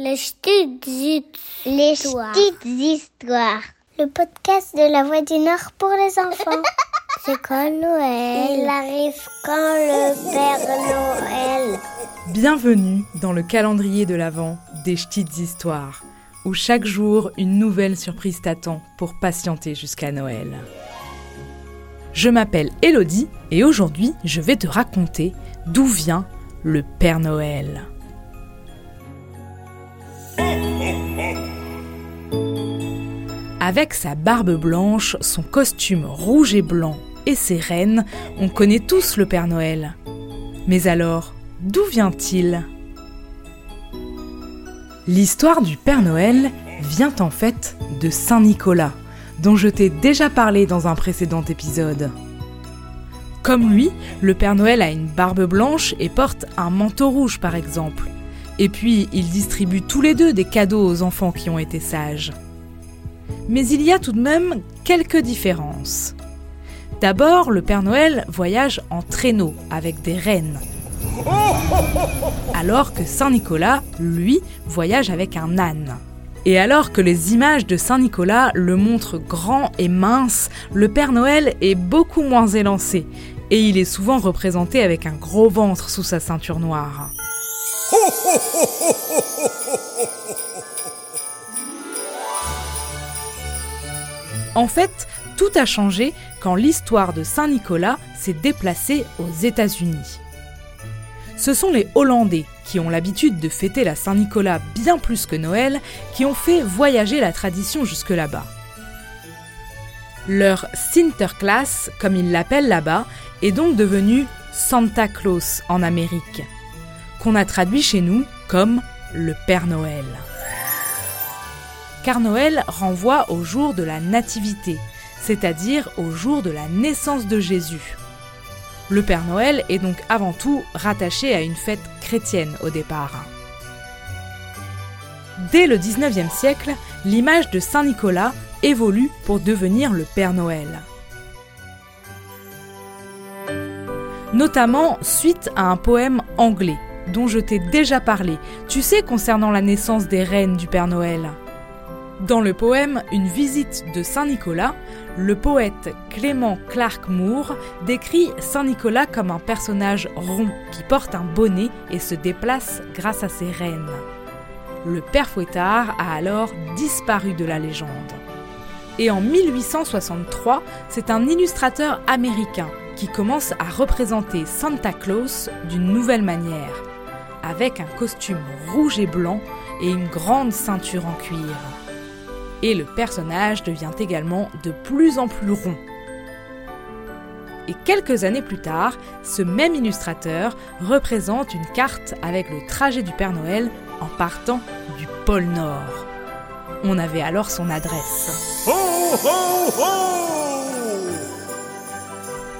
Les petites Les histoires. petites histoires. Le podcast de la Voix du Nord pour les enfants. C'est quand Noël Il arrive quand le Père Noël Bienvenue dans le calendrier de l'Avent des petites histoires, où chaque jour une nouvelle surprise t'attend pour patienter jusqu'à Noël. Je m'appelle Elodie et aujourd'hui je vais te raconter d'où vient le Père Noël. Avec sa barbe blanche, son costume rouge et blanc et ses rennes, on connaît tous le Père Noël. Mais alors, d'où vient-il? L'histoire du Père Noël vient en fait de Saint Nicolas, dont je t'ai déjà parlé dans un précédent épisode. Comme lui, le Père Noël a une barbe blanche et porte un manteau rouge par exemple. Et puis, ils distribuent tous les deux des cadeaux aux enfants qui ont été sages. Mais il y a tout de même quelques différences. D'abord, le Père Noël voyage en traîneau avec des rennes. Alors que Saint Nicolas, lui, voyage avec un âne. Et alors que les images de Saint Nicolas le montrent grand et mince, le Père Noël est beaucoup moins élancé. Et il est souvent représenté avec un gros ventre sous sa ceinture noire. En fait, tout a changé quand l'histoire de Saint Nicolas s'est déplacée aux États-Unis. Ce sont les Hollandais qui ont l'habitude de fêter la Saint-Nicolas bien plus que Noël qui ont fait voyager la tradition jusque là-bas. Leur Sinterklaas, comme ils l'appellent là-bas, est donc devenu Santa Claus en Amérique, qu'on a traduit chez nous comme le Père Noël. Car Noël renvoie au jour de la Nativité, c'est-à-dire au jour de la naissance de Jésus. Le Père Noël est donc avant tout rattaché à une fête chrétienne au départ. Dès le 19e siècle, l'image de Saint Nicolas évolue pour devenir le Père Noël. Notamment suite à un poème anglais dont je t'ai déjà parlé, tu sais concernant la naissance des reines du Père Noël. Dans le poème Une visite de Saint Nicolas, le poète Clément Clark Moore décrit Saint Nicolas comme un personnage rond qui porte un bonnet et se déplace grâce à ses rênes. Le père Fouettard a alors disparu de la légende. Et en 1863, c'est un illustrateur américain qui commence à représenter Santa Claus d'une nouvelle manière, avec un costume rouge et blanc et une grande ceinture en cuir et le personnage devient également de plus en plus rond. Et quelques années plus tard, ce même illustrateur représente une carte avec le trajet du Père Noël en partant du pôle Nord. On avait alors son adresse.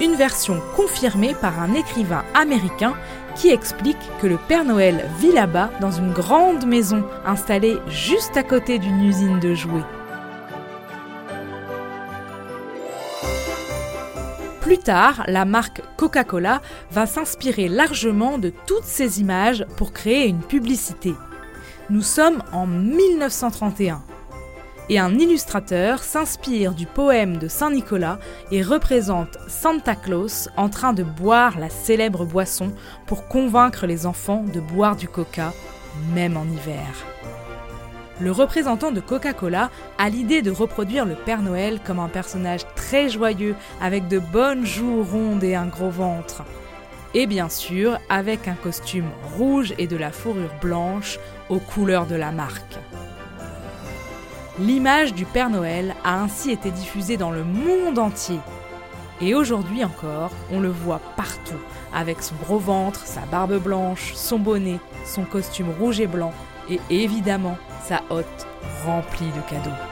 Une version confirmée par un écrivain américain qui explique que le Père Noël vit là-bas dans une grande maison installée juste à côté d'une usine de jouets. Plus tard, la marque Coca-Cola va s'inspirer largement de toutes ces images pour créer une publicité. Nous sommes en 1931 et un illustrateur s'inspire du poème de Saint Nicolas et représente Santa Claus en train de boire la célèbre boisson pour convaincre les enfants de boire du coca, même en hiver. Le représentant de Coca-Cola a l'idée de reproduire le Père Noël comme un personnage très joyeux, avec de bonnes joues rondes et un gros ventre. Et bien sûr, avec un costume rouge et de la fourrure blanche aux couleurs de la marque. L'image du Père Noël a ainsi été diffusée dans le monde entier. Et aujourd'hui encore, on le voit partout, avec son gros ventre, sa barbe blanche, son bonnet, son costume rouge et blanc, et évidemment sa hotte remplie de cadeaux.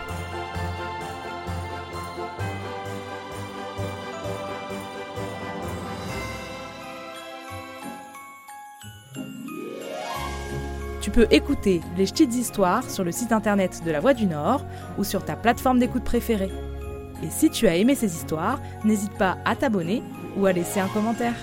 Tu peux écouter les petites histoires sur le site internet de La Voix du Nord ou sur ta plateforme d'écoute préférée. Et si tu as aimé ces histoires, n'hésite pas à t'abonner ou à laisser un commentaire.